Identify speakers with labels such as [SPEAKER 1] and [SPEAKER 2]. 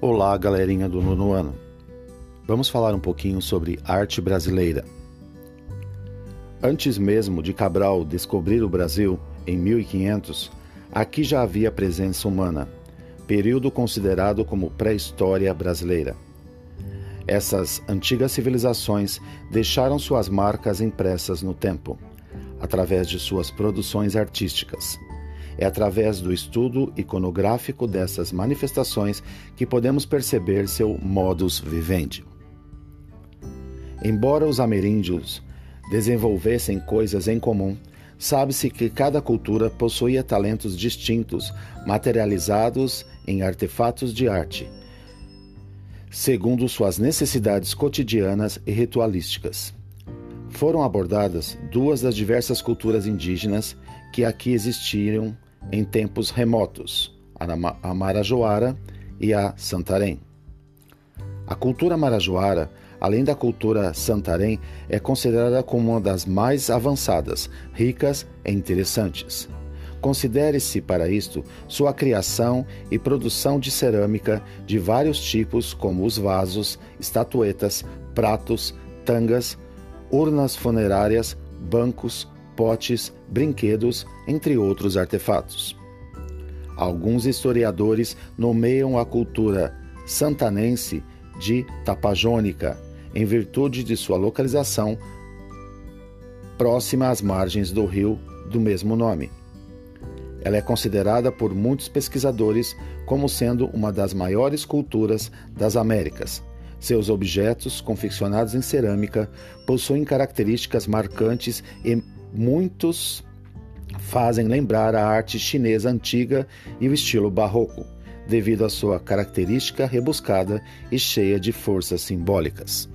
[SPEAKER 1] Olá, galerinha do nono ano. Vamos falar um pouquinho sobre arte brasileira. Antes mesmo de Cabral descobrir o Brasil, em 1500, aqui já havia presença humana, período considerado como pré-história brasileira. Essas antigas civilizações deixaram suas marcas impressas no tempo, através de suas produções artísticas é através do estudo iconográfico dessas manifestações que podemos perceber seu modus vivendi. Embora os ameríndios desenvolvessem coisas em comum, sabe-se que cada cultura possuía talentos distintos, materializados em artefatos de arte, segundo suas necessidades cotidianas e ritualísticas. Foram abordadas duas das diversas culturas indígenas que aqui existiram em tempos remotos, a Marajoara e a Santarém. A cultura marajoara, além da cultura santarém, é considerada como uma das mais avançadas, ricas e interessantes. Considere-se para isto sua criação e produção de cerâmica de vários tipos, como os vasos, estatuetas, pratos, tangas, urnas funerárias, bancos, potes, brinquedos, entre outros artefatos. Alguns historiadores nomeiam a cultura santanense de Tapajônica, em virtude de sua localização próxima às margens do rio do mesmo nome. Ela é considerada por muitos pesquisadores como sendo uma das maiores culturas das Américas. Seus objetos, confeccionados em cerâmica, possuem características marcantes e muitos fazem lembrar a arte chinesa antiga e o estilo barroco, devido à sua característica rebuscada e cheia de forças simbólicas.